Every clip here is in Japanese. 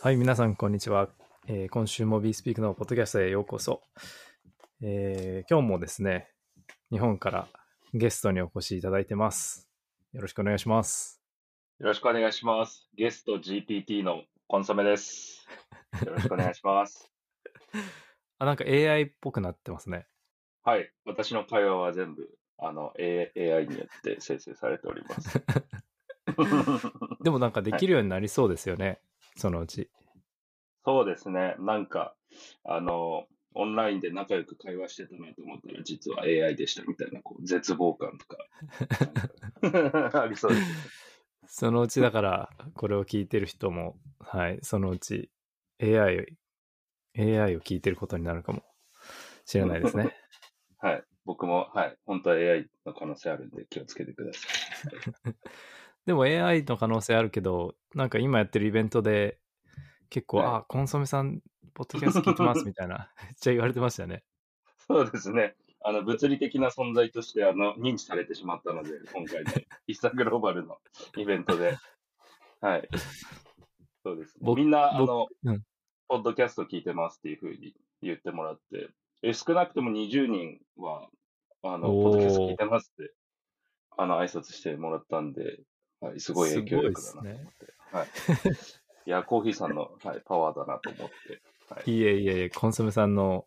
はい、皆さん、こんにちは。えー今週も BeSpeak のポッドキャストへようこそ。えー今日もですね、日本からゲストにお越しいただいてます。よろしくお願いします。よろしくお願いします。ゲスト GPT のコンソメです。よろしくお願いします。あ、なんか AI っぽくなってますね。はい。私の会話は全部、あの、A- AI によって生成されております。でもなんかできるようになりそうですよね、そのうち。そうですね。なんか、あの、オンラインで仲良く会話してたなと思ったら、実は AI でしたみたいな、こう、絶望感とか。ありそうです。そのうちだから、これを聞いてる人も、はい、そのうち AI、AI を聞いてることになるかもしれないですね。はい。僕も、はい。本当は AI の可能性あるんで気をつけてください。でも AI の可能性あるけど、なんか今やってるイベントで、結構、はいあ、コンソメさん、ポッドキャスト聞いてますみたいな、めっちゃ言われてましたよね。そうですね。あの、物理的な存在として、あの、認知されてしまったので、今回の イスタグローバルのイベントで。はい。そうですね。僕みんな、あ僕の、うんポッドキャスト聞いてますっていうふうに言ってもらって、え、少なくとも20人は、あの、ポッドキャスト聞いてますって、あの、挨拶してもらったんで、はい、すごい影響力だなと思って。はい。いや、コーヒーさんの、はい、パワーだなと思って。はい。いえいえいえ、コンソメさんの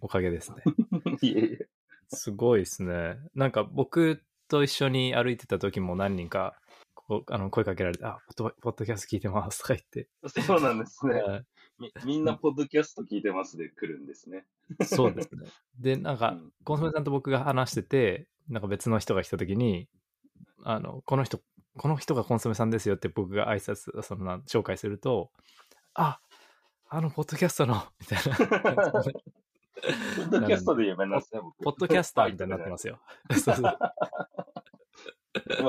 おかげですね。いえいえ。すごいですね。なんか僕と一緒に歩いてた時も何人か、こう、あの、声かけられて、あ、ポッドポッドキャスト聞いてますとか言って。そうなんですね。はいみみんなポッドキャスト聞いてますで来るんですね。そうですね。で、なんか、うんコンソメさんと僕が話してて、なんか別の人が来た時に、あの、この人、この人がコンソメさんですよって僕が挨拶、そのな、紹介すると、あ、あの、ポッドキャストの、みたいな。ポッドキャストで有名なんですね、僕。ポッドキャスターみたいになってますよ。そうそうす。ま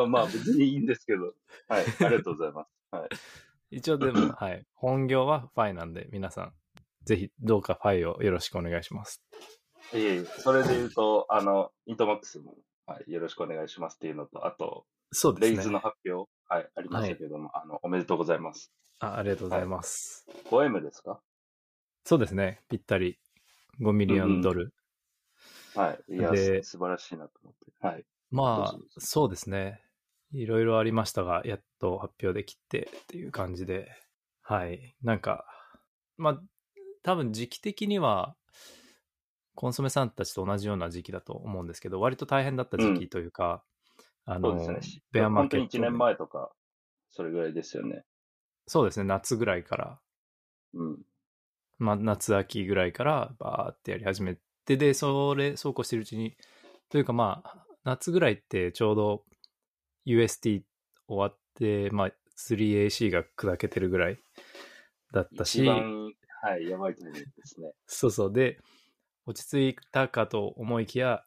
あまあ、別にいいんですけど。はい、ありがとうございます。はい。一応でも、はい。本業はファイなんで、皆さん、ぜひ、どうかファイをよろしくお願いします。いえいえ、それで言うと、あの、イントマックスも、はい、よろしくお願いしますっていうのと、あと、そうですね。 raise の発表、はい、ありましたけども、あの、おめでとうございます。あありがとうございます。5M ですか？そうですね。ぴったり5 million ドル。はい。いや、素晴らしいなと思って。はい。まあそうですね。いろいろありましたが、やっと発表できてっていう感じで。はい。なんか、まあ、多分時期的には、コンソメさんたちと同じような時期だと思うんですけど、割と大変だった時期というか、あのそうです、ね。ベアマー本当に1ケットで。年前とか、それぐらいですよね。そうですね、夏ぐらいから、うん。まあ、夏秋ぐらいからバーってやり始めて、で、それ、そうこうしてるうちに、というかまあ、夏ぐらいってちょうど UST 終わって、まあ、3AC が砕けてるぐらいだったし一、番、はい、やばいタイミングですね。そうそう。で、落ち着いたかと思いきや、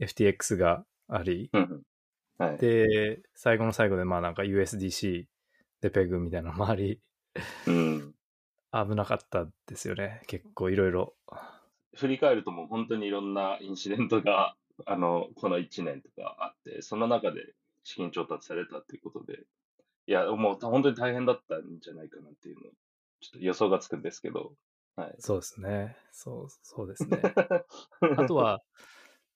FTX があり。はい。で、最後の最後でまあなんか USDC でペグみたいなのもあり、うん。危なかったですよね。結構いろいろ。振り返るともう本当にいろんなインシデントが、あの、この1年とかあって、その中で資金調達されたっていうことで、いや、もう本当に大変だったんじゃないかなっていうの、ちょっと予想がつくんですけど、はい。そうですね。そう、そうですね。あとは、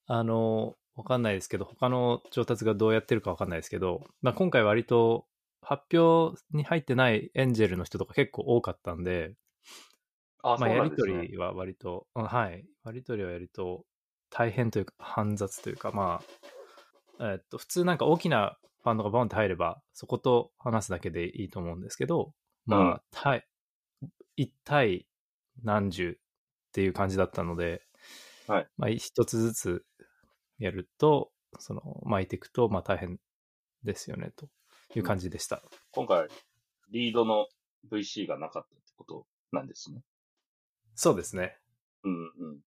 あの、わかんないですけど、他の調達がどうやってるかわかんないですけど、まあ、今回割と発表に入ってないエンジェルの人とか結構多かったんで、あ、まあ、やりと。りは割と、うんはい。割とりはやると大変というか、煩雑というか、まあ、えっと、普通なんか大きなファンドがボンって入れば、そこと話すだけでいいと思うんですけど、まあ、うん対、一対何十っていう感じだったので、はい。まあ、一つずつやると、その、巻いていくと、まあ大変ですよね、という感じでした。今回、リードの VC がなかったってことなんですね。そうですね。うんうん。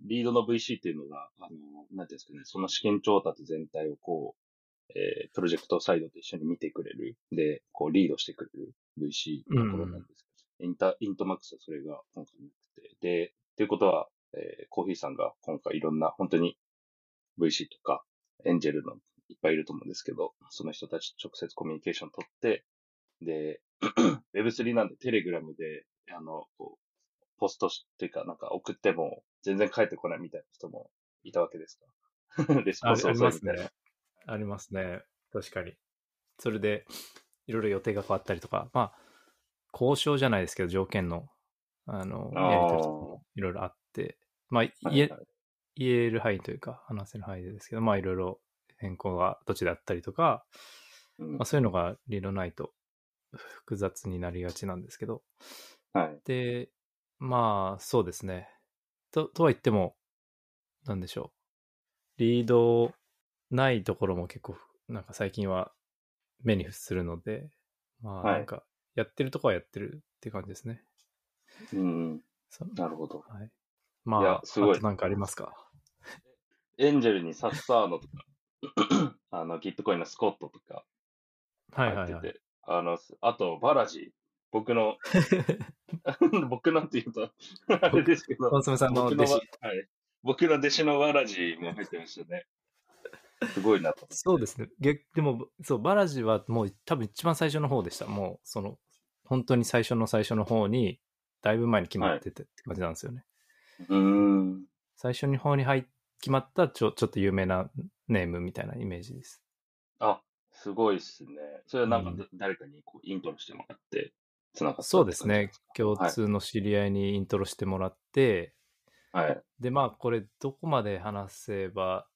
リードの VC っていうのが、あの、なんていうんですかね、その資金調達全体をこう、えー、プロジェクトサイドと一緒に見てくれる。で、こう、リードしてくれる VC のところなんですけど、インタ、イントマックスはそれが今回なくて。で、ということは、えー、こう日置さんが今回いろんな、本当に VC とか、エンジェルのいっぱいいると思うんですけど、その人たちと直接コミュニケーション取って、で、Web3 なんでテレグラムで、あの、こう、ポストしっていうか、なんか送っても全然返ってこないみたいな人もいたわけですか？レスポあンスあります遅いみたいな。ね。ありますね。確かに。それで、いろいろ予定が変わったりとか、まあ、交渉じゃないですけど、条件の、あの、やり取りとかもいろいろあって、まあ、はいはい言える範囲というか、話せる範囲でですけど、まあ、いろいろ変更が途中であったりとか、うんまあ、そういうのが理論ないと複雑になりがちなんですけど、はい。で、まあ、そうですね。と、とは言っても、なんでしょう。リードないところも結構、なんか最近は目にするので、まあ、はいなんか、やってるとこはやってるって感じですね。うん。そなるほど。はい。まあ、すごいあとなんかありますか？エンジェルにサッサーノとか、あの、ギットコインのスコットとかはいはいはい。入ってて、あの、あと、バラジ、僕の、僕のって言うと、あれですけど、コンソメさんの僕の弟子。はい。僕の弟子のバラジも入ってましたね。すごいなと。そうですね。逆でも、そう、バラジはもう多分一番最初の方でした。もう、その、本当に最初の最初の方に、だいぶ前に決まっててって感じなんですよね。うーん。最初の方に入っ決まったちょちょっと有名なネームみたいなイメージです。あ、すごいっすね。それはなんかうんだ、誰かにこうイントロしてもらって、つながったそうですね。共はい通の知り合いにイントロしてもらって、はい。で、まあ、これどこまで話せば、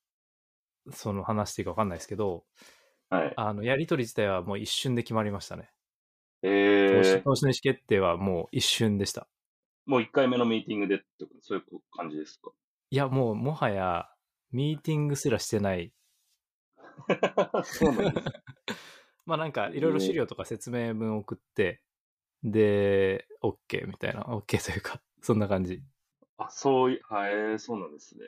その話していいか分かんないですけど、はい。あの、やりとり自体はもう一瞬で決まりましたね。投えー、資投資の意思決定はもう一瞬でした。もう1回目のミーティングでとか、そういう感じですか？いや、もうもはや、ミーティングすらしてない。そうなんですね。まあなんか、いろいろ資料とか説明文送って、で、OK みたいな、OK というか、そんな感じ。あ、そうい、はい、そうなんですね。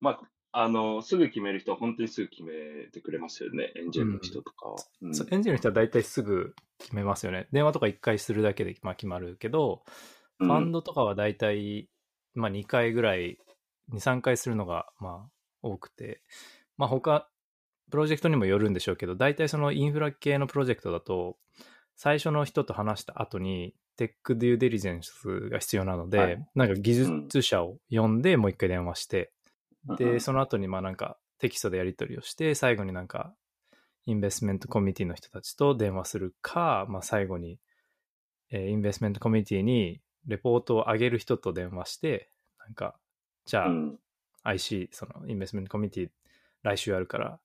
まあ、あの、すぐ決める人は本当にすぐ決めてくれますよね。エンジェルの人とかは。うんそうエンジェルの人は大体すぐ決めますよね。電話とか1回するだけで、まあ、決まるけど、うんファンドとかは大体、まあ、2回ぐらい、2、3回するのが、まあ、多くて、まあ、他、プロジェクトにもよるんでしょうけど、大体そのインフラ系のプロジェクトだと、最初の人と話した後に、テックデューデリジェンスが必要なので、はい。なんか技術者を呼んで、もう一回電話して、うん。で、その後にまあなんかテキストでやり取りをして、最後になんかインベストメントコミュニティの人たちと電話するか、まあ最後に、えーインベストメントコミュニティにレポートを上げる人と電話して、なんか、じゃあ、うん IC、そのインベストメントコミュニティ来週あるから、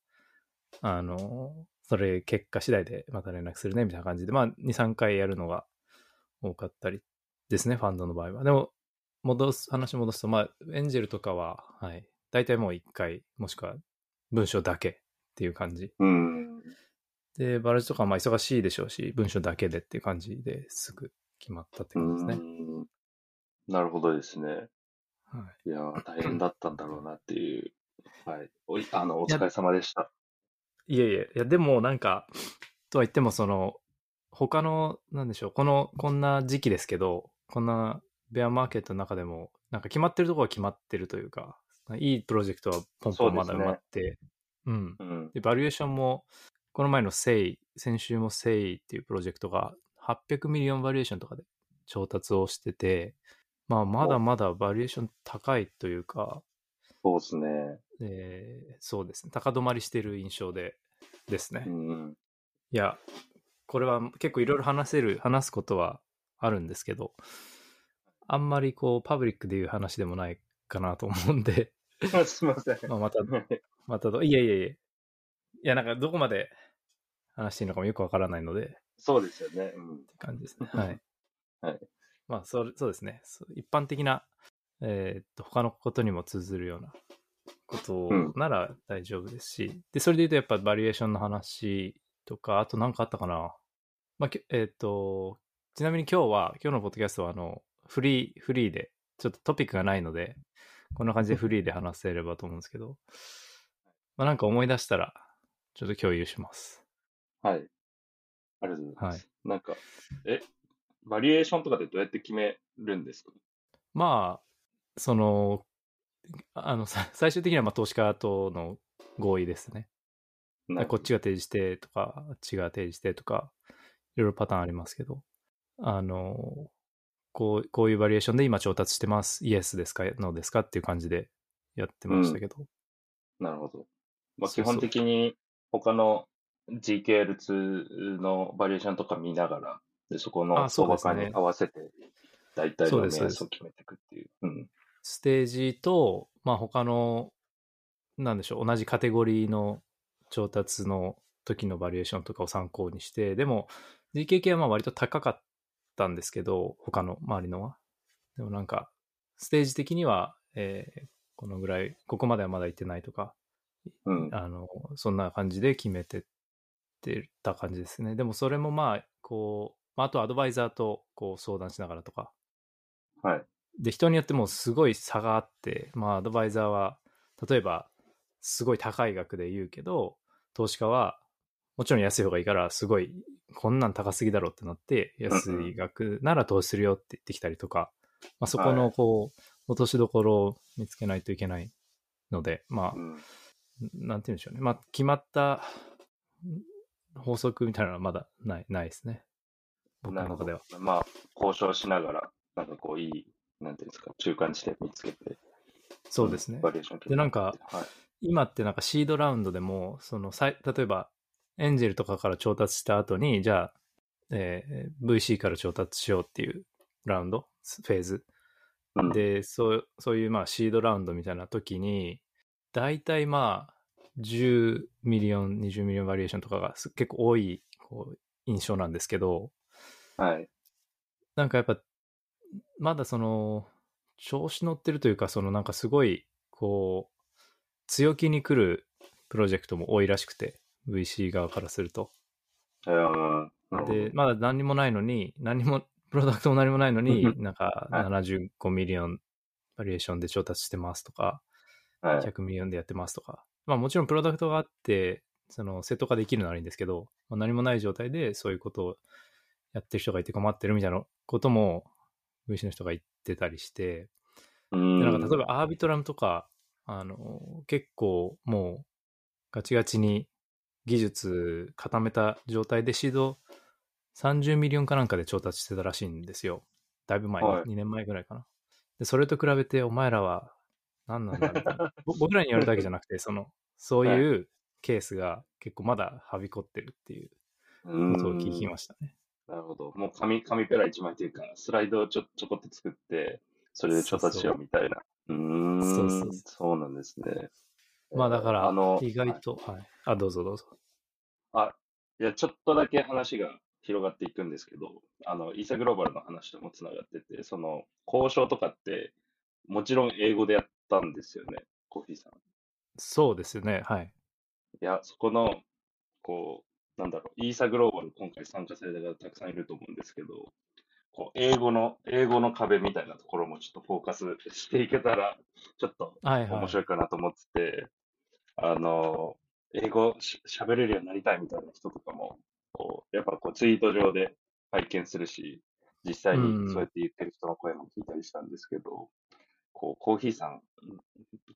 あの、それ結果次第でまた連絡するね、みたいな感じで、まあ2、3回やるのが多かったりですね、ファンドの場合は。でも、戻す、話戻すと、まあ、エンジェルとかは、はい、大体もう1回、もしくは文章だけっていう感じ。うん。で、バラジとかはまあ忙しいでしょうし、文章だけでっていう感じですぐ決まったって感じですね。うんなるほどですね。はいいやー、大変だったんだろうなっていう。はい。おい、あの、お疲れ様でした。いえいえ、いや、でもなんか、とは言っても、その、他の、なんでしょう、この、こんな時期ですけど、こんなベアマーケットの中でも、なんか決まってるところは決まってるというか、いいプロジェクトはポンポンまだ埋まって、うん。うん。で、バリエーションも、この前のセイ、先週もセイっていうプロジェクトが800ミリオンバリエーションとかで調達をしてて、まあ、まだまだバリエーション高いというか、そうですね。えーそうですね、高止まりしてる印象で、ですね。うん。いや、これは結構いろいろ話せる、話すことはあるんですけど、あんまりこう、パブリックでいう話でもないかなと思うんで、すいません。まあまた、またど、いやいやいや、いや、なんかどこまで話していいのかもよくわからないので、っそうですよね。うん。て感じですね。はい。はい。まあ、それそうですね。一般的な、えーっと、他のことにも通ずるようなことうんなら大丈夫ですし、で、それで言うとやっぱバリエーションの話とか、あと何かあったかな。まあ、きえーっと、ちなみに今日は、今日のポッドキャストはあの、フリー、フリーで、ちょっとトピックがないので、こんな感じでフリーで話せればと思うんですけど、まあなんか思い出したら、ちょっと共有します。はい。ありがとうございます。はいなんか、え、バリエーションとかでどうやって決めるんですか？まあ、その、あの、さ最終的にはまあ投資家との合意ですね。なこっちが提示してとか、あっちが提示してとかいろいろパターンありますけど、あの、こう、こういうバリエーションで今調達してます。イエスですか？ノーですか？っていう感じでやってましたけど。なるほど。まあ、基本的に他の GKL2 のバリエーションとか見ながら、でそこの相場感に合わせて、大体の目安を決めていくっていう。うん。ステージと、まあ他の、なんでしょう、同じカテゴリーの調達の時のバリエーションとかを参考にして、でも GKK はまあ割と高かったんですけど、他の周りのは。でもなんか、ステージ的には、えーこのぐらい、ここまではまだ行ってないとか、うん。あの、そんな感じで決めてってた感じですね。でもそれもまあ、こう、まあ、あとアドバイザーとこう相談しながらとか。はい。で、人によってもすごい差があって、まあ、アドバイザーは、例えば、すごい高い額で言うけど、投資家は、もちろん安い方がいいから、すごい、こんなん高すぎだろってなって、安い額なら投資するよって言ってきたりとか、まあ、そこの、はいこう、落としどころを見つけないといけないので、まあう、ん。なんて言うんでしょうね。まあ、決まった法則みたいなのはまだない、ないですね。僕の中では。。まあ、交渉しながら、なんかこう、いい、なんていうんですか、中間地点見つけて。そうですね。バリエーションでなんかはい。今ってなんかシードラウンドでも、そのさい、例えば、エンジェルとかから調達した後に、じゃあ、えー VC から調達しようっていうラウンド、フェーズ。うん、で、そう、そういうまあシードラウンドみたいな時に、大体まあ、10 million、20 million valuation とかがす結構多いこう印象なんですけど、はい。なんかやっぱ、まだその、調子乗ってるというか、そのなんかすごい、こう、強気に来るプロジェクトも多いらしくて、VC 側からすると。えー、なるほど。で、まだ何にもないのに、何にも、プロダクトも何もないのに、なんかはい75 million valuation で調達してますとか、はい。100 million でやってますとか。まあもちろんプロダクトがあって、そのセット化できるのはいいんですけど、まあ、何もない状態でそういうことをやってる人がいて困ってるみたいなことも VC の人が言ってたりして、うん。でなんか例えばアービトラムとか、あの、結構もうガチガチに技術固めた状態でシード30 million かなんかで調達してたらしいんですよ。だいぶ前、はい2年前ぐらいかな。で、それと比べてお前らは何なんだみたいな。ぼ僕らに言われたわけじゃなくて、その、そういうケースが結構まだはびこってるっていううんことを聞きましたね。なるほど。もう紙、紙ペラ一枚というか、スライドをちょ、ちょこっと作って、それで調達しようみたいな。うーん。そうそうそうなんですね。まあだからあの、意外と、はい。あ、どうぞどうぞ。あ、いや、ちょっとだけ話が広がっていくんですけど、あの、イーサグローバルの話ともつながってて、その、交渉とかって、もちろん英語でやったんですよね、コーヒーさん。そうですよね。はい。いや、そこの、こう、なんだろう、イーサグローバル今回参加された方たくさんいると思うんですけど、こう、英語の、英語の壁みたいなところもちょっとフォーカスしていけたら、ちょっとはいはい。面白いかなと思ってて、あの、英語し喋れるようになりたいみたいな人とかも、こう、やっぱこうツイート上で拝見するし、実際うんにそうやって言ってる人の声も聞いたりしたんですけど、こう、コーヒーさん、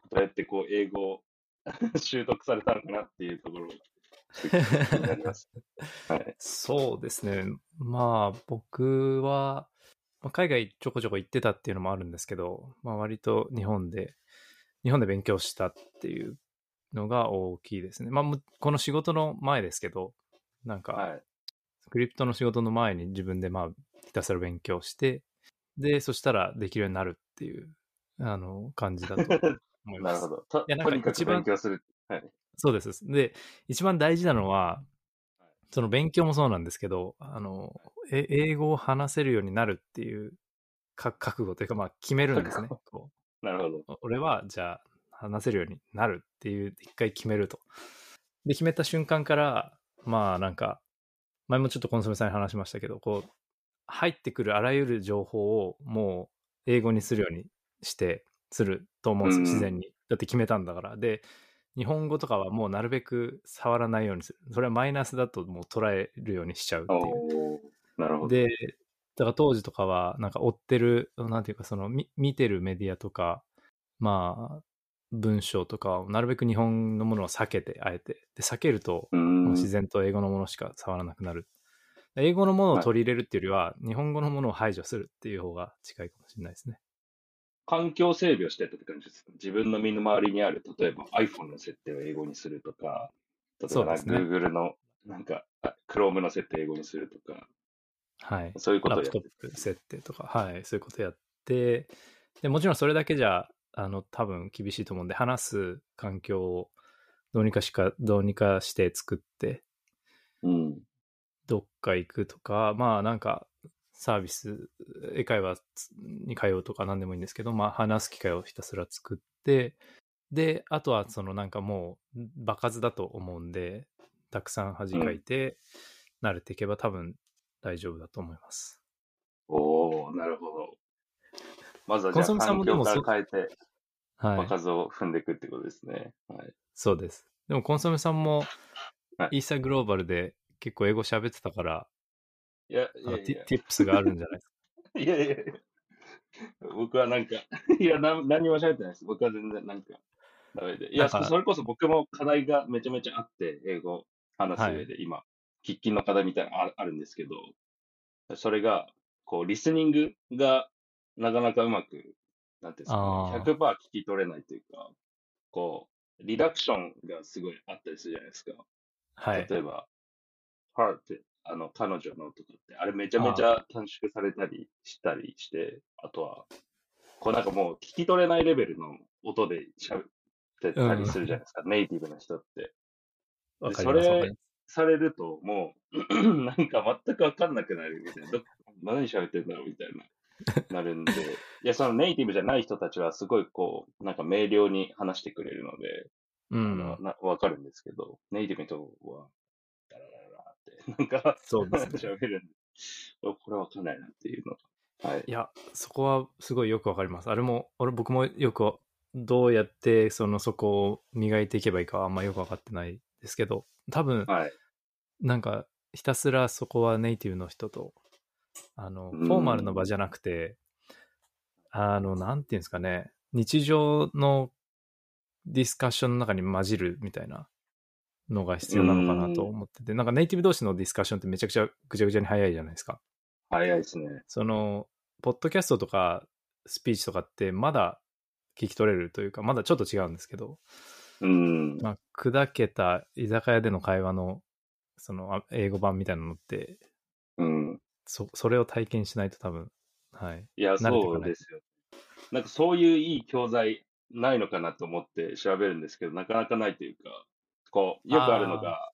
どうやってこう、英語を 習得されたのかなっていうところ気になります。はい。そうですね。まあ、僕は、まあ海外ちょこちょこ行ってたっていうのもあるんですけど、まあ割と日本で、日本で勉強したっていうのが大きいですね。まあ、この仕事の前ですけど、なんか、はい。クリプトの仕事の前に自分でまあ、ひたすら勉強して、で、そしたらできるようになるっていう、あの、感じだと思います。なるほど。といやなんか勉強する。はい。そうです。で、一番大事なのは、その勉強もそうなんですけど、あの、え英語を話せるようになるっていうか覚悟というか、まあ決めるんですね。こなるほど。う俺は、じゃあ、話せるようになるっていう、一回決めると。で、決めた瞬間から、まあなんか、前もちょっとコンソメさんに話しましたけど、こう、入ってくるあらゆる情報をもう英語にするようにして、すると思うんですよ、うん自然に。だって決めたんだから。で、日本語とかはもうなるべく触らないようにする。それはマイナスだともう捉えるようにしちゃうっていう。なるほど。で、だから当時とかは、なんか追ってる、なんていうか、その、み見てるメディアとか、まあ、文章とかをなるべく日本のものを避けて、あえて。で、避けると。自然と英語のものしか触らなくなる英語のものを取り入れるっていうよりは、日本語のものを排除するっていう方が近いかもしれないですね。環境整備をしてったって感じですか？自分の身の回りにある、例えば iPhone の設定を英語にするとか、例えば、Google の、なんか、あ Chrome の設定を英語にするとか、はい。そういうことをやって設定とか、はい、そういうことやって、でもちろんそれだけじゃ、あの、多分厳しいと思うんで、話す環境をどうにかしか、どうにかして作って、うん。どっか行くとか、まあなんか、サービス、英会話に通うとか何でもいいんですけど、まあ話す機会をひたすら作って、で、あとはそのなんかもう、場数だと思うんで、たくさん恥かいて、慣れていけば多分大丈夫だと思います。おー、なるほど。まずはじゃあ環境から変えて、はい。場数を踏んでいくってことですね。はい。そうです。でもコンソメさんもはい、イーサグローバルで結構英語喋ってたから、いや、いやいや、ティップスがあるんじゃないですか？いやいやいや僕はなんか、いや、な何も喋ってないです。僕は全然なんか、ダメで。いや、それこそ僕も課題がめちゃめちゃあって、英語話す上で、今、喫緊の課題みたいなのああるんですけど、それが、こう、リスニングがなかなかうまく、なんていうんですかあーね、100%聞き取れないというか、こう、リダクションがすごいあったりするじゃないですか。はい。例えば、て、あの、彼女のとかって、あれめちゃめちゃ短縮されたりしたりして、あとは、こうなんかもう聞き取れないレベルの音で喋ってたりするじゃないですか、ネイティブの人って。それされると、もう、なんか全くわかんなくなるみたいな。ど何喋ってんだろうみたいな。なるんで、いや、そのネイティブじゃない人たちはすごいこう、なんか明瞭に話してくれるので、あうんわかるんですけど、ネイティブの人は、ダラダラダラって、なんか、そうですね。喋るんで、これわかんないなっていうのが。はいい。や、そこはすごいよくわかります。あれも、俺僕もよくどうやってそのそこを磨いていけばいいかはあんまよくわかってないですけど、多分、はい。なんかひたすらそこはネイティブの人と、あの、うんフォーマルの場じゃなくて、あの、なんていうんですかね、日常のディスカッションの中に混じるみたいなのが必要なのかなと思ってて、なんかネイティブ同士のディスカッションってめちゃくちゃぐちゃぐちゃに早いじゃないですか。早いですね。その、ポッドキャストとかスピーチとかってまだ聞き取れるというか、まだちょっと違うんですけど、うん。まあ、砕けた居酒屋での会話の、その、あ英語版みたいなのって、うん。そ、それを体験しないと多分、はい。いや、そうですよ。なんかそういういい教材ないのかなと思って調べるんですけど、なかなかないというか、こう、よくあるのが、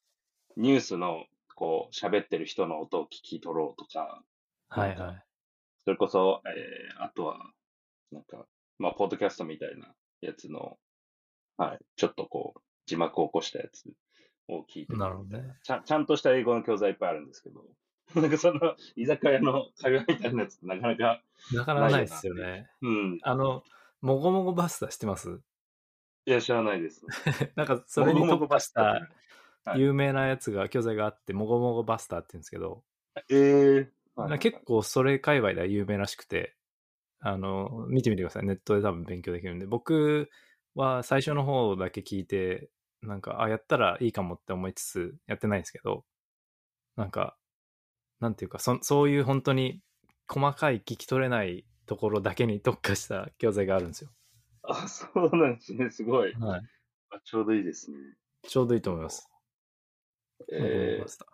ニュースの、こう、喋ってる人の音を聞き取ろうとか、はいはい。それこそ、えー、あとは、なんか、まあ、ポッドキャストみたいなやつの、はい、ちょっとこう、字幕を起こしたやつを聞いて。みなるほどね。ちゃんちゃんとした英語の教材いっぱいあるんですけど、なんかその、居酒屋の会話みたいなやつってなかなか、なかなかないですよね。うん、あの、もごもごバスター知ってます？いや、知らないです。なんか、それに特化したスターはい有名なやつが、教材があって、もごもごバスターって言うんですけど、えーはいなんか結構それ界隈では有名らしくて、あの、見てみてください。ネットで多分勉強できるんで。僕は最初の方だけ聞いて、なんか、あ、やったらいいかもって思いつつ、やってないんですけど、なんか、なんていうか、そそういう本当に細かい聞き取れないところだけに特化した教材があるんですよ。あ、そうなんですね。すごい。はい。あちょうどいいですね。ちょうどいいと思います。えー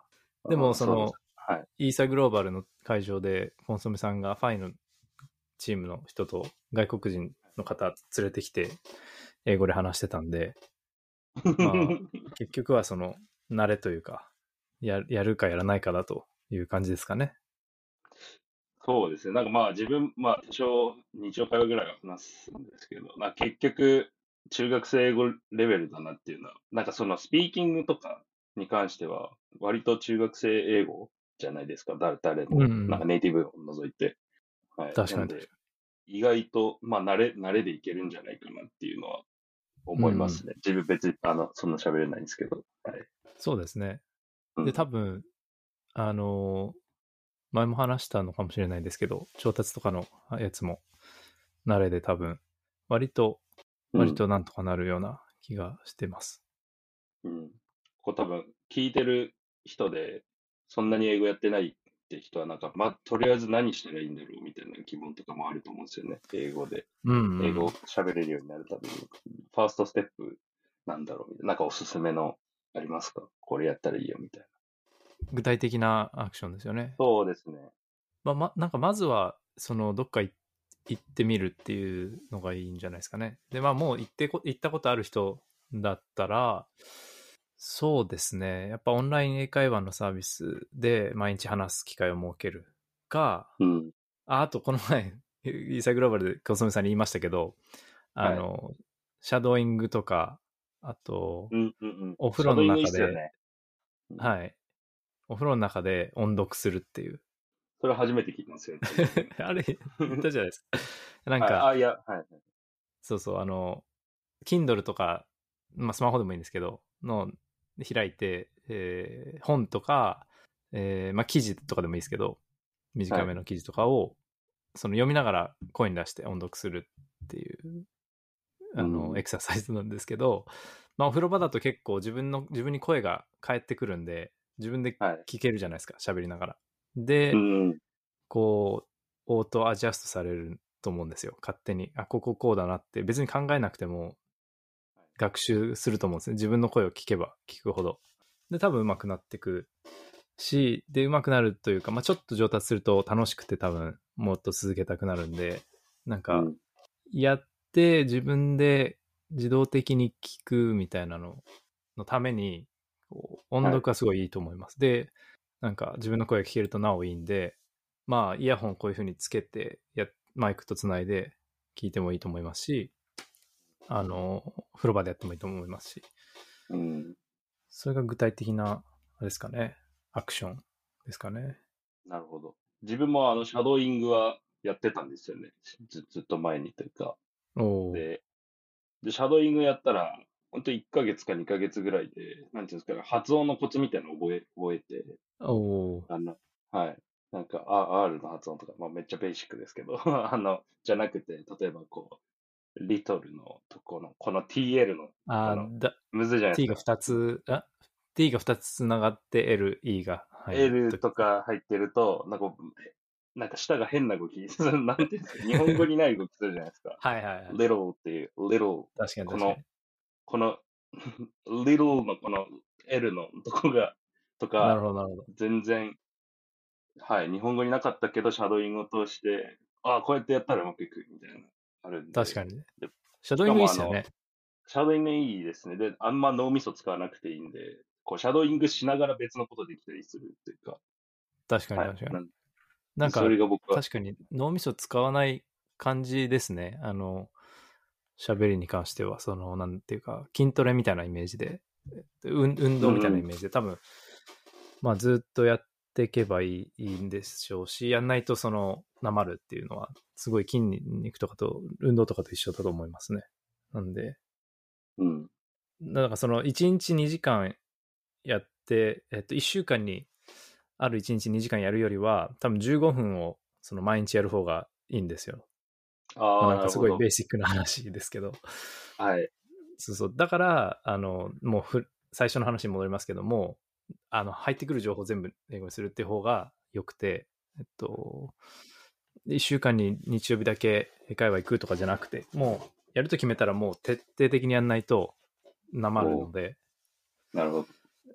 でもその、うはい。イーサグローバルの会場で、コンソメさんがファイのチームの人と外国人の方連れてきて、英語で話してたんで、まあ結局はその、慣れというか、ややるかやらないかだという感じですかね。そうですね。なんかまあ自分、まあ多少日常会話ぐらいは話すんですけど、まあ結局中学生英語レベルだなっていうのは、なんかそのスピーキングとかに関しては割と中学生英語じゃないですか。誰誰も、うんうんなんかネイティブを除いて。はい。確かに意外と、まあ慣れ、慣れでいけるんじゃないかなっていうのは思いますね。自分別に、あの、そんな喋れないんですけど。はい。そうですね。うんで、多分、あのー前も話したのかもしれないですけど、調達とかのやつも、慣れで多分、割と、割となんとかなるような気がしてます。うん。こう多分、聞いてる人で、そんなに英語やってないって人は、なんか、まあ、とりあえず何したらいいんだろうみたいな疑問とかもあると思うんですよね。英語で。うん、うん。英語喋れるようになるために。ファーストステップなんだろうみたいな。なんかおすすめのありますか？これやったらいいよみたいな。具体的なアクションですよね。そうですね。まあ、ま、なんかまずは、その、どっかい行ってみるっていうのがいいんじゃないですかね。で、まあ、もう行ってこ、行ったことある人だったら、そうですね。やっぱオンライン英会話のサービスで毎日話す機会を設けるか、うん。ああとこの前、イーサイグローバルでコンソメさんに言いましたけど、あの、シャドーイングとか、あと、うんうんうん。お風呂の中でいいっすよね。い。はい。お風呂の中で音読するっていう。それ初めて聞いたんですよ、ね。あれ、言ったじゃないですか。なんはいか、あ、いや、はいはい。そうそう、あの、Kindle とか、まあ、スマホでもいいんですけど、の、開いて、えー本とか、えーまあ、記事とかでもいいですけど、短めの記事とかを、その読みながら声に出して音読するっていう、あの、うんエクササイズなんですけど、まあ、お風呂場だと結構自分の、自分に声が返ってくるんで、自分ではい。聞けるじゃないですか、喋りながら。で、うん。こう、オートアジャストされると思うんですよ。勝手に。あ、こここうだなって。別に考えなくても学習すると思うんですね。自分の声を聞けば聞くほど。で、多分上手くなってくし、で、上手くなるというか、まあちょっと上達すると楽しくて多分もっと続けたくなるんで、なんか、うんやって自分で自動的に聞くみたいなののために、音読はすごいいいと思います。で、なんか自分の声が聞けるとなおいいんで、まあイヤホンこういう風につけてや、マイクとつないで聞いてもいいと思いますし、あの、風呂場でやってもいいと思いますし、うん。それが具体的な、あれですかね、アクションですかね。なるほど。自分もあの、シャドーイングはやってたんですよね。ずずっと前にというか。で、で、シャドーイングやったら、本当1ヶ月か2ヶ月ぐらいで、なんていうんですか、発音のコツみたいなのを覚え、覚えて、おーあの、はい。なんか、あ R の発音とか、まあめっちゃベーシックですけど、あの、じゃなくて、例えばこう、リトルのとこの、この TL の、ああのーだ、むずいじゃない T がですか。2つ、あ T が2つつながって L、E が入る L とか入ってると、なんか、なんか舌が変な動き、なんていうんですか、日本語にない動きするじゃないですか。はいはいはい。little っていう、little 確かにこの確かに。この little のこの L のとこが、となるか、ほどなるほど。全然、はい、日本語になかったけど、シャドーイングを通して、ああ、こうやってやったらうまくいく、みたいな、あるんで。確かにねで。シャドーイングいいっすよね。シャドーイングいいですね。で、あんま脳みそ使わなくていいんで、こう、シャドーイングしながら別のことできたりするっていうか。確かにはい確かに。なんなんかそ、れが僕は、確かに脳みそ使わない感じですね。あの、喋りに関しては、その、なんていうか、筋トレみたいなイメージで、運運動みたいなイメージで、多分、まあ、ずっとやっていけばいいんでしょうし、やんないと、その、なまるっていうのは、すごい筋肉とかと、運動とかと一緒だと思いますね。なんで、うん。だからその1日2時間やって、えっと、1週間にある1日2時間やるよりは、多分15分をその毎日やる方がいいんですよ。まあなんかすごいベーシックな話ですけど。はい。そうそう。だから、あの、もうふ最初の話に戻りますけども、あの、入ってくる情報全部英語にするっていう方が良くて、えっと、1週間に日曜日だけ英会話行くとかじゃなくて、もうやると決めたらもう徹底的にやんないとなまるので、なるほど。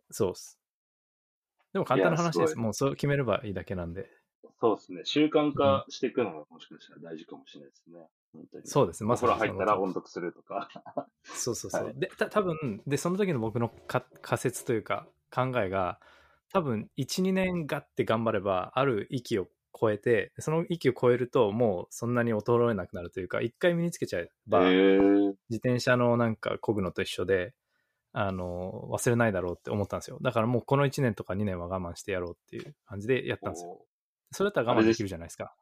そうっす。でも簡単な話です。もうそう決めればいいだけなんで。そうですね。習慣化していくのがもしかしたら大事かもしれないですね。本当に。そうですね。まお風呂入ったら音読するとか。そうそうそう。はいで、た多分で、その時の僕のか仮説というか考えが、多分1、2年がって頑張れば、ある域を超えて、その域を超えると、もうそんなに衰えなくなるというか、一回身につけちゃえば。自転車のなんか漕ぐのと一緒で、あの、忘れないだろうって思ったんですよ。だからもうこの1年とか2年は我慢してやろうっていう感じでやったんですよ。こそれだったら我慢できるじゃないですか。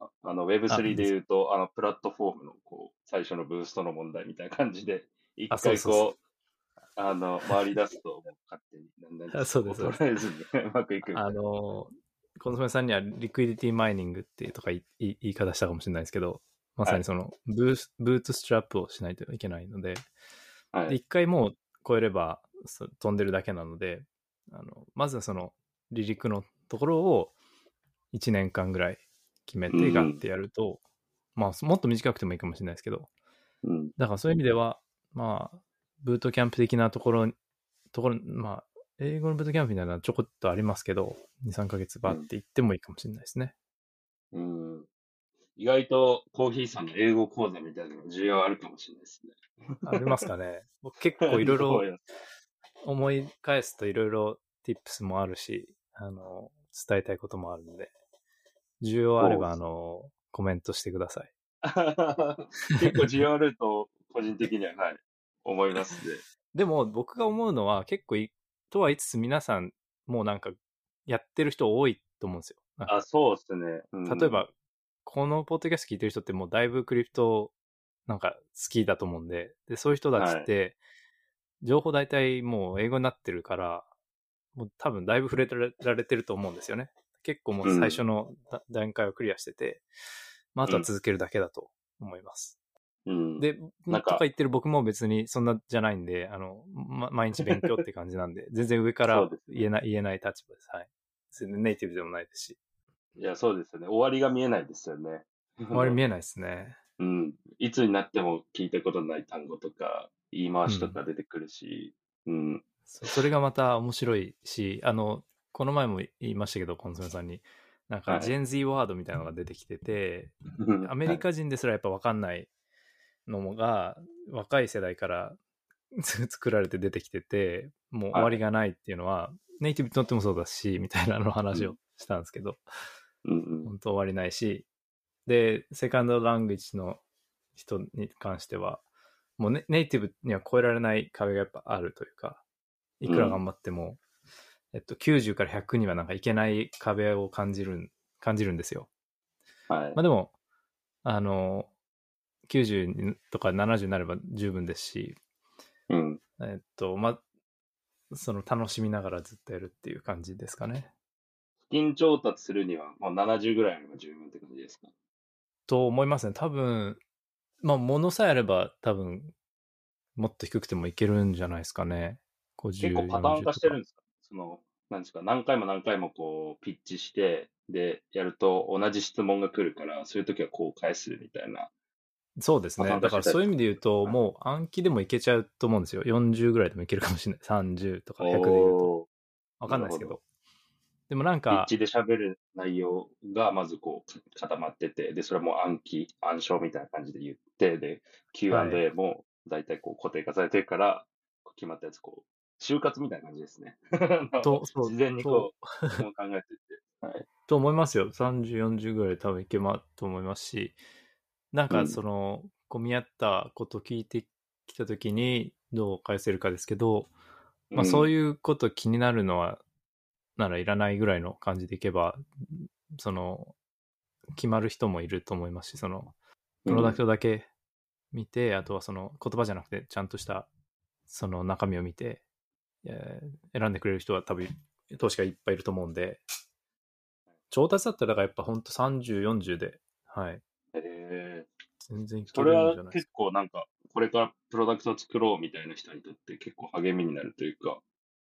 うあの、Web3 で言うと、あの、プラットフォームの、こう、最初のブーストの問題みたいな感じで、一回こう、あの、回り出すと、勝手に、だんだそうですそうです衰えずに うまくいく。あの、コンソメさんにはリクイディティマイニングっていうとか言い言い方したかもしれないですけど、まさにそのブース、ブートストラップをしないといけないので、はい。で一回もう超えればそ飛んでるだけなので、あのまずはその離陸のところを1年間ぐらい決めてガッてやると、まあもっと短くてもいいかもしれないですけど、うん。だからそういう意味では、まあ、ブートキャンプ的なところ、ところ、まあ、英語のブートキャンプみたいなのはちょこっとありますけど、2、3ヶ月バーって行ってもいいかもしれないですね。うん。意外とコーヒーさんの英語講座みたいなの需要あるかもしれないですね。ありますかね。僕結構 いろいろ思い返すといろいろ tips もあるし、あの、伝えたいこともあるんで、需要あれば、あの、コメントしてください。結構需要あると、個人的には、はい、思いますね。でも僕が思うのは結構い、とは言いつつ皆さんもうなんかやってる人多いと思うんですよ。あ、そうですね。うん例えば、、このポッドキャスト聞いてる人ってもうだいぶクリプトなんか好きだと思うんで、で、そういう人たちって、情報大体もう英語になってるから、もう多分だいぶ触れられてると思うんですよね。結構もう最初のだ段階をクリアしてて、まあ、あとは続けるだけだと思います。うん、で、なんかとか言ってる僕も別にそんなじゃないんで、あの、ま、毎日勉強って感じなんで、全然上から言えない、言えない立場です。はい。全然ネイティブでもないですし。いや、そうですよね。終わりが見えないですよね。終わり見えないですね。うん。いつになっても聞いたことない単語とか、言い回しとか出てくるし、うん。そそれがまた面白いし、あの、この前も言いましたけど、コンソメさんに。なんか、はいジェン Z ワードみたいなのが出てきてて、アメリカ人ですらやっぱ分かんないのが、若い世代から 作られて出てきてて、もう終わりがないっていうのは、ネイティブにとってもそうだし、みたいなの話をしたんですけど、うんうん。本当終わりないし、で、セカンドラングジの人に関しては、もうネネイティブには超えられない壁がやっぱあるというか、いくら頑張っても、えっと、90から100にはなんかいけない壁を感じるん、感じるんですよ。はいまあ。でも、あの、90とか70になれば十分ですし、うん。えっと、まあ、その楽しみながらずっとやるっていう感じですかね。資金調達するには、もう70ぐらいあれば十分って感じですか？と思いますね。多分、まあ、ものさえあれば多分、もっと低くてもいけるんじゃないですかね。50結構パターン化してるん40ですか？その、なんですか、何回も何回もこう、ピッチして、で、やると同じ質問が来るから、そういう時はこう返すみたいな。そうですね。だからそういう意味で言うと、はいもう暗記でもいけちゃうと思うんですよ。40ぐらいでもいけるかもしれない。30とか100で言うと。おわかんないですけなど。でもなんか、ピッチで喋る内容がまずこう固まってて、で、それも暗記、暗唱みたいな感じで言って、で、Q&A も大体こう固定化されてるから、決まったやつこう、就活みたいな感じですね。とそう事前にこう、もう考えてて。はい。と思いますよ。30、40ぐらい多分いけまと思いますし、なんかうんその、混み合ったこと聞いてきたときにどう返せるかですけど、まあそういいうこと気になるのは、ならいらないぐらいの感じでいけば、その、決まる人もいると思いますし、その、プロダクトだけ見て、あとはその言葉じゃなくて、ちゃんとしたその中身を見て、えー選んでくれる人は多分、投資がいっぱいいると思うんで、調達だったらだからやっぱほんと30、40で、はい、え全然いけそれるんは結じゃないですか。構なんか、これからプロダクトを作ろうみたいな人にとって結構励みになるというか、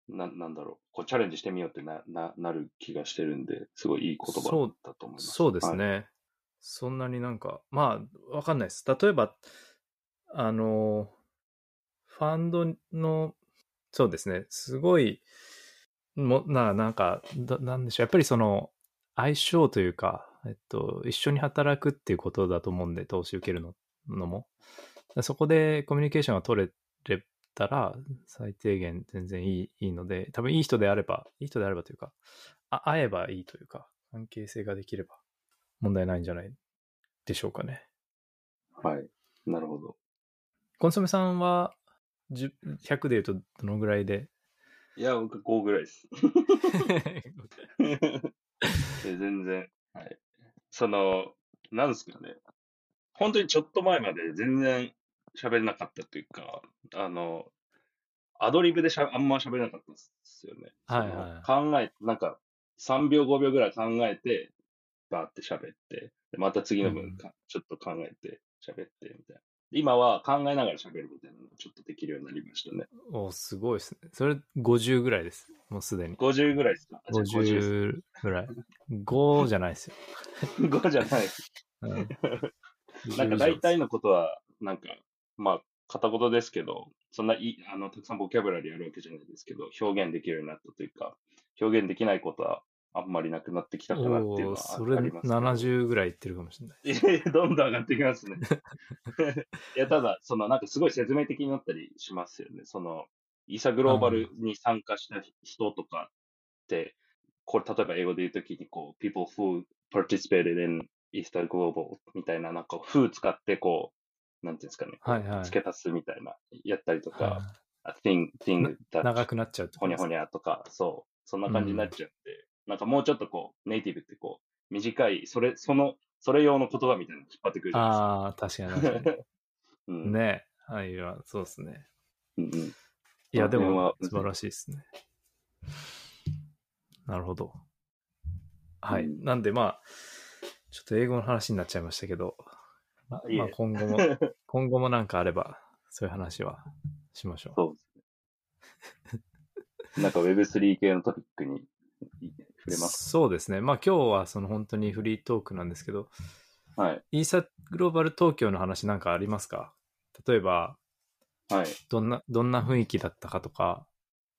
ななんだろう、こうチャレンジしてみようってなななる気がしてるんで、すごいいい言葉だったと思います。そうですはい。ね。そんなになんか、まあ、わかんないです。例えば、あの、ファンドの、そうですね、すごい、もななんか、だなんでしょう、やっぱりその、相性というか、えっと、一緒に働くっていうことだと思うんで、投資受けるののも。そこでコミュニケーションが取れれたら、最低限全然いいいいので、多分いい人であれば、いい人であればというか、あ会えばいいというか、関係性ができれば問題ないんじゃないでしょうかね。はい。なるほど。コンソメさんは、10 100で言うとどのぐらいで？いや、僕5ぐらいです。で全然、はい。その、なんですかね。本当にちょっと前まで全然喋れなかったというか、あの、アドリブでしゃあんま喋れなかったんですよね。はいはい考え、なんか、3秒、5秒ぐらい考えて、バーって喋って、でまた次の分か、ちょっと考えて喋って、みたいな。今は考えながら喋るみたいなのをちょっとできるようになりましたね。おすごいですね。それ50ぐらいです。もうすでに。50ぐらいですか？あじゃあ50です50ぐらい。5じゃないですよ。5じゃない。うん、なんか大体のことは、なんか、まあ、片言ですけど、そんないい、あの、たくさんボキャブラリーあるわけじゃないですけど、表現できるようになったというか、表現できないことはあんまりなくなってきたかなっていうのはありますけど。70ぐらいいってるかもしれない。いやどんどん上がってきますね。いや、ただ、その、なんかすごい説明的になったりしますよね。その、イーサグローバルに参加した人とかって、これ、例えば英語で言うときに、こう、people who participated in Easter Global みたいな、なんか、who 使って、こう、なんていうんですかね、はいはい付け足すみたいな、やったりとか、はあ thing, thing 長くなっちゃうほにゃほにゃとか、そう、そんな感じになっちゃって、なんかもうちょっとこう、ネイティブってこう、短い、それ、その、それ用の言葉みたいなの引っ張ってくるじゃないですか。ああ、確かに確かに。うん。ねはい、そうですね。うんうん。いや、でも、素晴らしいですね。なるほど。はい。うんなんで、まあ、ちょっと英語の話になっちゃいましたけど、まあまあ、今後も、今後もなんかあれば、そういう話はしましょう。そうですね。なんか Web3 系のトピックに触れますそうですね。まあ今日はその本当にフリートークなんですけど、かはい。イーサグローバル東京の話なんかありますか？例えば、はい。どんな、どんな雰囲気だったかとか、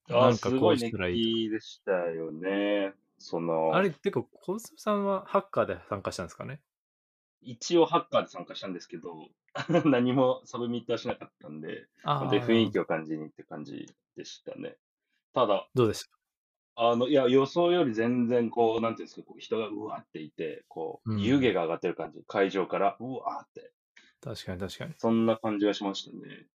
なんかこすごい熱うしたらいい気でしたよね。その、あれ、てか、小粒さんはハッカーで参加したんですかね？一応ハッカーで参加したんですけど、何も submit はしなかったんで、あ本当に雰囲気を感じにって感じでしたね。ただ、どうでした？あの、いや、予想より全然こう、なんていうんですか、こう人がうわっていて、こう、うん湯気が上がってる感じ、会場からうわって、確かに確かに。そんな感じがしましたね。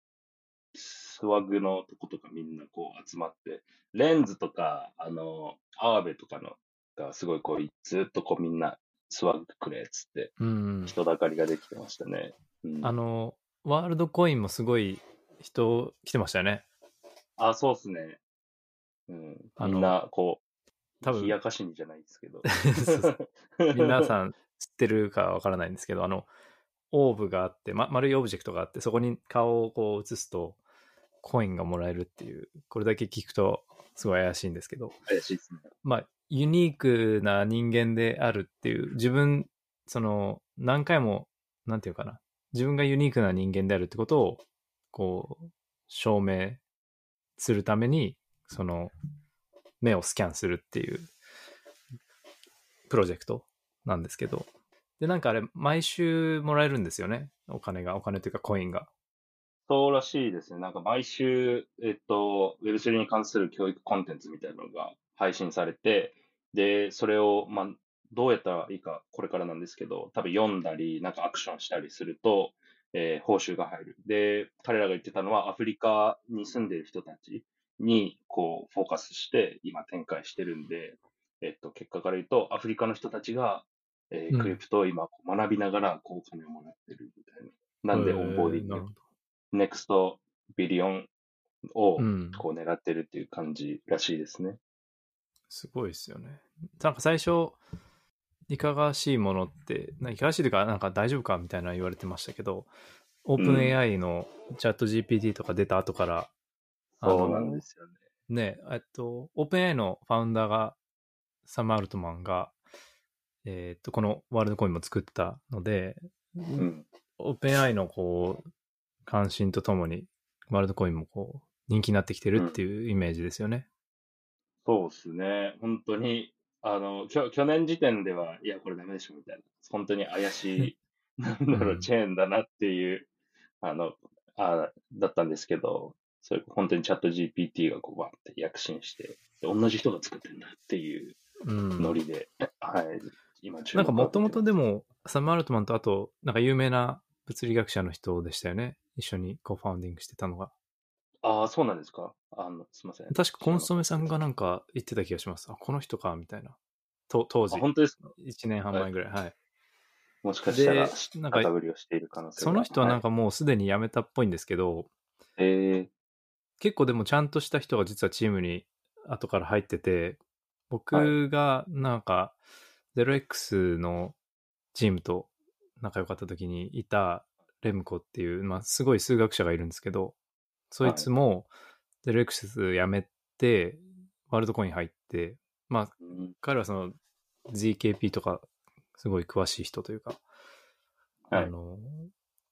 スワグのとことかみんなこう集まって、レンズとか、あの、アーベとかのがすごいこう、ずっとこうみんなスワグくれっつって、うん。人だかりができてましたね。うん、あの、ワールドコインもすごい人来てましたよね。あ、そうっすね。うん。あのみんな、こう、多分冷やかしにじゃないですけど。そうそう皆さん知ってるかわからないんですけど、あの、オーブがあって、ま、丸いオブジェクトがあって、そこに顔をこう映すと、コインがもらえるっていう、これだけ聞くと、すごい怪しいんですけど、怪しいですね。まあ、ユニークな人間であるっていう、自分、その、何回も、なんていうかな、自分がユニークな人間であるってことを、こう、証明するために、その、目をスキャンするっていう、プロジェクトなんですけど、で、なんかあれ、毎週もらえるんですよね、お金が、お金というかコインが。そうらしいですね。なんか毎週、えっと、Web3 に関する教育コンテンツみたいなのが配信されて、で、それを、まあ、どうやったらいいか、これからなんですけど、多分読んだり、なんかアクションしたりすると、えー報酬が入る。で、彼らが言ってたのは、アフリカに住んでる人たちに、こう、フォーカスして、今展開してるんで、えっと、結果から言うと、アフリカの人たちが、えーうん crypto を今、こう学びながら、こう、お金をもらってるみたいな。なんで、えー onboarding なるほど。 next billion をうん。こう狙ってるっていう感じらしいですね。すごいですよね。なんか最初、いかがわしいものって、ないかがわしいというか、なんか大丈夫かみたいな言われてましたけど、オープン AI のチャット GPT とか出た後から、そうなんですよね。ね、えっと、オープン AI のファウンダーが、サム・アルトマンが、えっと、このワールドコインも作ったので、うん。オープン AI のこう、関心とともに、ワールドコインもこう、人気になってきてるっていうイメージですよね。そうですね。本当に、あの、きょ去年時点では、いや、これダメでしょみたいな。本当に怪しい、なんだろう、うんチェーンだなっていう、あの、あだったんですけど、それ本当にチャット GPT がこう、わーって躍進して、で同じ人が作ってんだっていううん。ノリで、はい。今、なんかもともとでも、サム・アルトマンとあと、なんか有名な物理学者の人でしたよね。一緒にコーファウンディングしてたのが。ああ、そうなんですか？あの、すみません。確かコンソメさんがなんか言ってた気がします。あ、この人か、みたいな。と当時あ、本当ですか？1年半前ぐらい。はい。もしかしたら、で、なんか肩、振りをしている可能性がその人はなんかもうすでに辞めたっぽいんですけど、はい、え結構でもちゃんとした人が実はチームに後から入ってて、僕がなんか 0X のチームと仲良かった時にいたレムコっていう、まあすごい数学者がいるんですけど、そいつも 0X 辞めて、ワールドコイン入って、まあ、うん。彼はその ZKP とか、すごい詳しい人というか、はい。あの、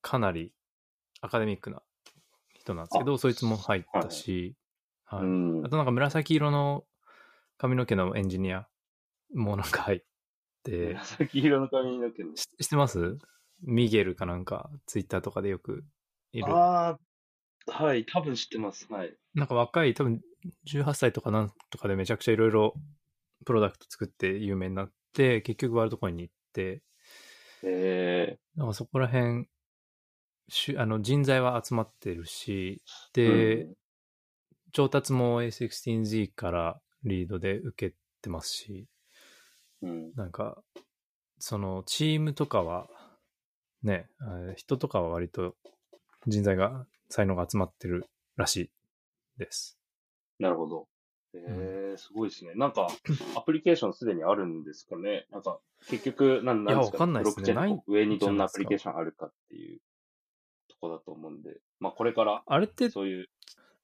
かなりアカデミックな人なんですけど、そいつも入ったし、はいうんあとなんか紫色の髪の毛のエンジニアもなんか入って、紫色の髪の毛の。し知ってます？ミゲルかなんか、ツイッターとかでよくいる。ああ、はい、多分知ってます。はい。なんか若い、多分18歳とかなんとかでめちゃくちゃいろいろプロダクト作って有名になって、結局ワールドコインに行って、えなんかそこら辺、しゅあの人材は集まってるし、ー、で、調達も A16Z からリードで受けてますし、うん、うん。なんか、そのチームとかは、ね、あ人とかは割と人材が、才能が集まってるらしいです。なるほど。えー、すごいですね。なんか、アプリケーションすでにあるんですかね？なんか、結局、なんなんですか？いやわかんない上にどんなアプリケーションあるかっていうとこだと思うんで、まあ、これから、あれって、そういう、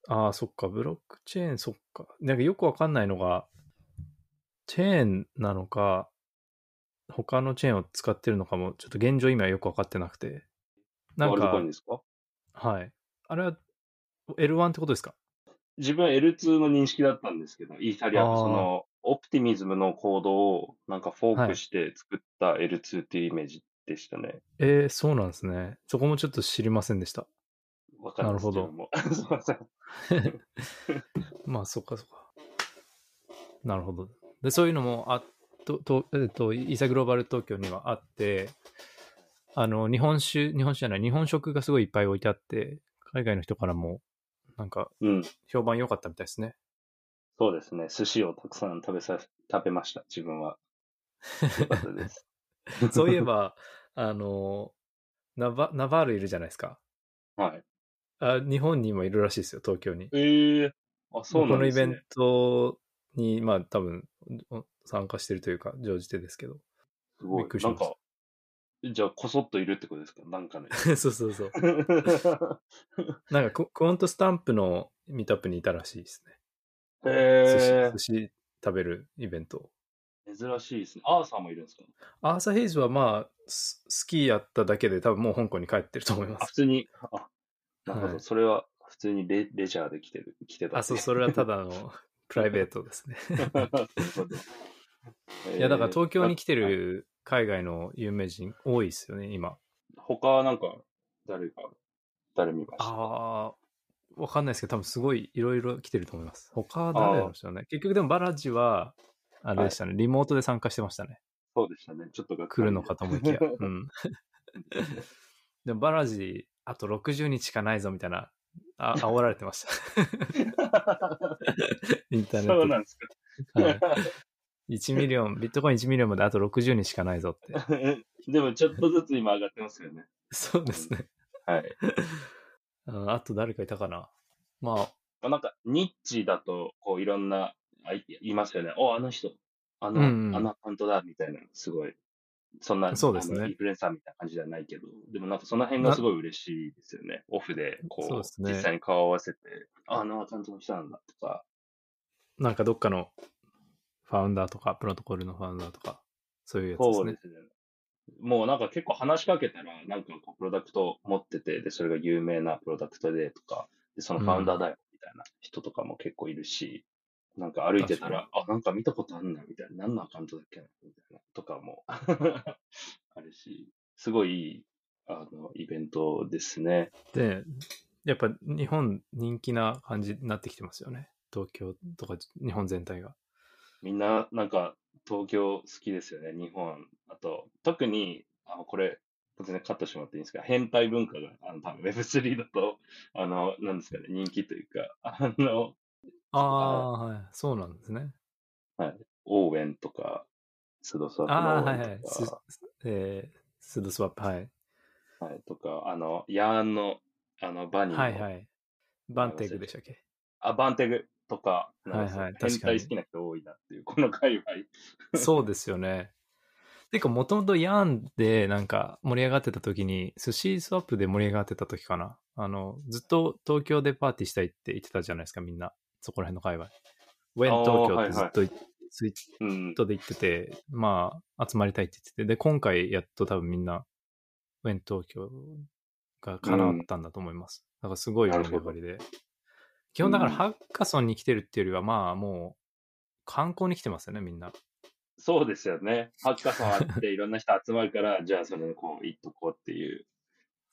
ああ、そっか、ブロックチェーン、そっか。なんかよくわかんないのが、チェーンなのか、他のチェーンを使ってるのかも、ちょっと現状今よくわかってなくて。なんかワールドコイン、ですか？はい。あれは L1 ってことですか？自分は L2 の認識だったんですけど、イーサリアム、その、オプティミズムのコードをなんかフォークして作った L2 っていうイメージでしたね。えー、そうなんですね。そこもちょっと知りませんでした。わかんなるほど すいません。まあ、そっかそっか。なるほど。で、そういうのもあと、と、えっと、イーサグローバル東京にはあって、あの、日本酒、日本酒じゃない、日本食がすごいいっぱい置いてあって、海外の人からも、なんか、うん。評判良かったみたいですね。そうですね。寿司をたくさん食べさ、食べました、自分は。よかったです。そういえば、あの、ナバナバールいるじゃないですか。はい。あ日本にもいるらしいですよ、東京に。ええあ、そうなんですね。このイベントに、まあ多分、お参加してるというか、常時てですけど。すごいびっく。りしましたなんか、じゃあ、こそっといるってことですか？なんかね。そうそうそう。なんかク、クオントスタンプのミートアップにいたらしいですね。え寿司寿司食べるイベント。ー、珍しいですね。アーサーもいるんですか？アーサー・ヘイズはまあ、ススキーやっただけで多分もう香港に帰ってると思いまあ、す普。通に、あ、なるほど。はいそれは普通にレレジャーで来てる、来てた。あ、そう、それはただのプライベートですね。いや、だから東京に来てえーる海外の有名人多いですよね、今。他はなんか、誰か、誰見ました？ああ、わかんないですけど、多分すごいいろいろ来てると思います。他は誰なんでしょうね。結局でもバラジは、あれでしたね、リモートで参加してましたね。そうでしたね。ちょっとが来るのかと思いきや。うん。でもバラジ、あと60日しかないぞみたいな、あ煽られてました。インターネットで。そうなんですか。はい、1 million、ビットコイン1 million まであと60日しかないぞって。でもちょっとずつ今上がってますよね。そうですね。はい。ああと誰かいたかな？まあ、まあなんか、ニッチだと、こう、いろんな、あいいますよね。お、あの人、あの、うんうんあのアカウントだ、みたいな、すごい。そんな、そうですねインフルエンサーみたいな感じじゃないけど、でもなんかその辺がすごい嬉しいですよね。オフで、こう、そうね実際に顔を合わせて、ああのアカウントの人なんだ、とか。なんかどっかのファウンダーとか、プロトコルのファウンダーとか、そういうやつですねそうで。すね。もうなんか結構話しかけたら、なんかこう、プロダクト持ってて、で、それが有名なプロダクトでとか、で、そのファウンダーだよ、みたいな人とかも結構いるし、なんか歩いてたら、あ、なんか見たことあんな、みたいな、何のアカウントだっけな、みたいな、とかも あるし、すごいいい、あの、イベントですね。で、やっぱ日本人気な感じになってきてますよね。東京とか日本全体が。みんな、なんか、東京好きですよね、日本。あと、特に、あの、これ、全然カットしてもらっていいんですか？変態文化が、あの、多分 Web3 だと、あの、なんですかね、人気というか、あの、ああ、はい。そうなんですね。オーウェンとか、スドスワップああ、のオーはいはい。ウェンとすか、えー、スドスワップ、はい。はい、とか、あの、ヤーンの、あの、バニーの、はいはい。バンテグでしたっけ？あ、バンテグとか、はいはい確かに変態好きな人多いなっていう、この界隈。そうですよね。てか、もともとヤーンでなんか盛り上がってた時に、寿司スワップで盛り上がってた時かな。あの、ずっと東京でパーティーしたいって言ってたじゃないですか、みんな。そこら辺の界隈。ウェン東京ってずっといツイーうん。トで言ってて、まあ、集まりたいって言ってて、で、今回やっと多分みんな、ウェン東京が叶ったんだと思います。だからすごい盛り上がりで。基本だからうんハッカソンに来てるっていうよりは、まあもう、観光に来てますよね、みんな。そうですよね。ハッカソンあっていろんな人集まるから、じゃあそれにこう行っとこうっていう。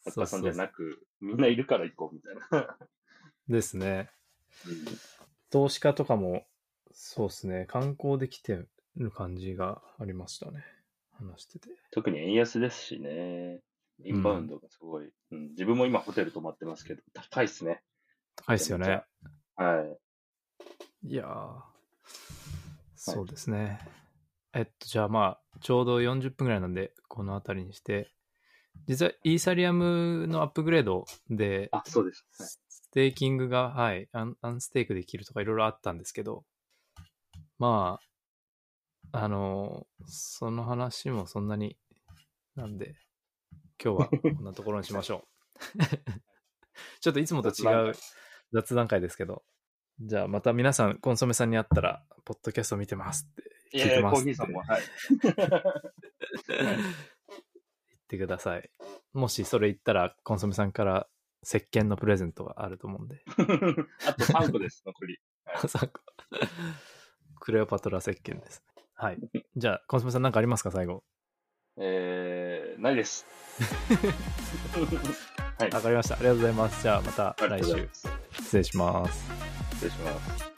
ハッカソンじゃなく、みんないるから行こうみたいな。ですね。うん投資家とかも、そうですね、観光で来てる感じがありましたね。話してて。特に円安ですしね。インバウンドがすごい。うん自分も今ホテル泊まってますけど、高いっすね。高いですよね。はい。いやー、そうですね。えっと、じゃあまあ、ちょうど40分ぐらいなんで、この辺りにして、実はイーサリアムのアップグレードで、あ、そうです。はいステーキングが、はい、アンアンステークできるとかいろいろあったんですけど、まあ、あの、その話もそんなに、なんで、今日はこんなところにしましょう。ちょっといつもと違う雑談会ですけど、じゃあまた皆さん、コンソメさんに会ったら、ポッドキャスト見てますって、聞いてますってコーヒーさんも、はい。言ってください。もしそれ言ったら、コンソメさんから石鹸のプレゼントがあると思うんで。あと3個です、残り。朝クレオパトラ石鹸です。はい。じゃあ、コンソメさん何かありますか、最後？えー、ないです。はい。わかりました。ありがとうございます。じゃあ、また来週。失礼します。失礼します。